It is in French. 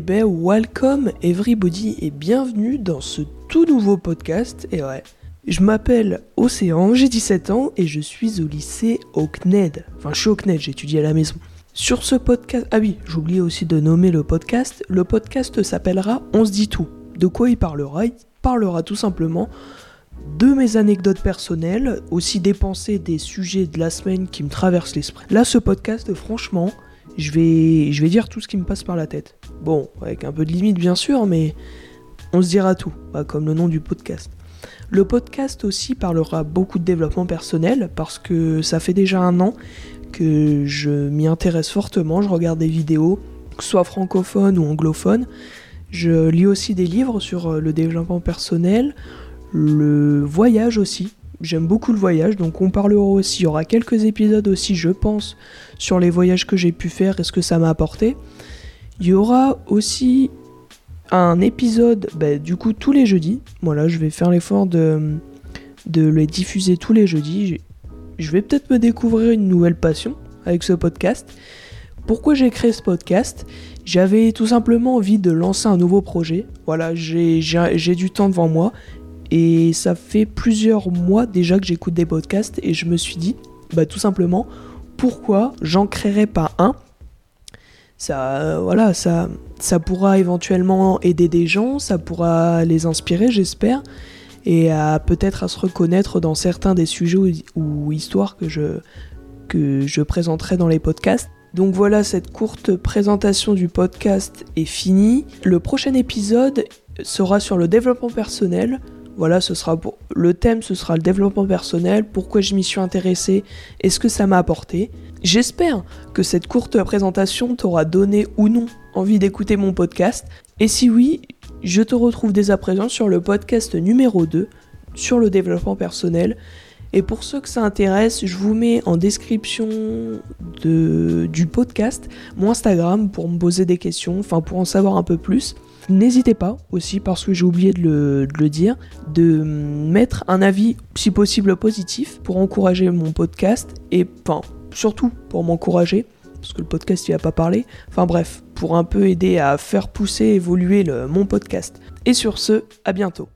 ben welcome everybody et bienvenue dans ce tout nouveau podcast. Et ouais, je m'appelle Océan, j'ai 17 ans et je suis au lycée au CNED. Enfin, je suis au CNED, j'étudie à la maison. Sur ce podcast, ah oui, j'oubliais aussi de nommer le podcast. Le podcast s'appellera On se dit tout. De quoi il parlera? Il parlera tout simplement de mes anecdotes personnelles, aussi des pensées, des sujets de la semaine qui me traversent l'esprit. Là, ce podcast, franchement, je vais, je vais dire tout ce qui me passe par la tête. Bon, avec un peu de limite bien sûr, mais on se dira tout, comme le nom du podcast. Le podcast aussi parlera beaucoup de développement personnel parce que ça fait déjà un an que je m'y intéresse fortement. Je regarde des vidéos, soit francophones ou anglophones. Je lis aussi des livres sur euh, le développement personnel, le voyage aussi. J'aime beaucoup le voyage, donc on parlera aussi. Il y aura quelques épisodes aussi, je pense, sur les voyages que j'ai pu faire et ce que ça m'a apporté. Il y aura aussi un épisode, bah, du coup, tous les jeudis. Voilà, je vais faire l'effort de, de les diffuser tous les jeudis. Je vais peut-être me découvrir une nouvelle passion avec ce podcast. Pourquoi j'ai créé ce podcast? J'avais tout simplement envie de lancer un nouveau projet. Voilà, j'ai du temps devant moi et ça fait plusieurs mois déjà que j'écoute des podcasts et je me suis dit, bah tout simplement, pourquoi j'en créerais pas un? Ça, voilà, ça, ça pourra éventuellement aider des gens, ça pourra les inspirer, j'espère, et peut-être à se reconnaître dans certains des sujets ou, histoires que je, que je présenterai dans les podcasts. Donc voilà, cette courte présentation du podcast est finie. Le prochain épisode sera sur le développement personnel. Voilà, ce sera pour... le thème, ce sera le développement personnel, pourquoi je m'y suis intéressé? Et ce que ça m'a apporté? J'espère que cette courte présentation t'aura donné ou non envie d'écouter mon podcast. Et si oui, je te retrouve dès à présent sur le podcast numéro 2 sur le développement personnel. Et pour ceux que ça intéresse, je vous mets en description de, du podcast mon Instagram pour me poser des questions, enfin pour en savoir un peu plus. N'hésitez pas aussi, parce que j'ai oublié de le, de le, dire, de mettre un avis, si possible positif, pour encourager mon podcast et enfin, surtout pour m'encourager, parce que le podcast il a pas parlé. Enfin bref, pour un peu aider à faire pousser, évoluer mon podcast. Et sur ce, à bientôt.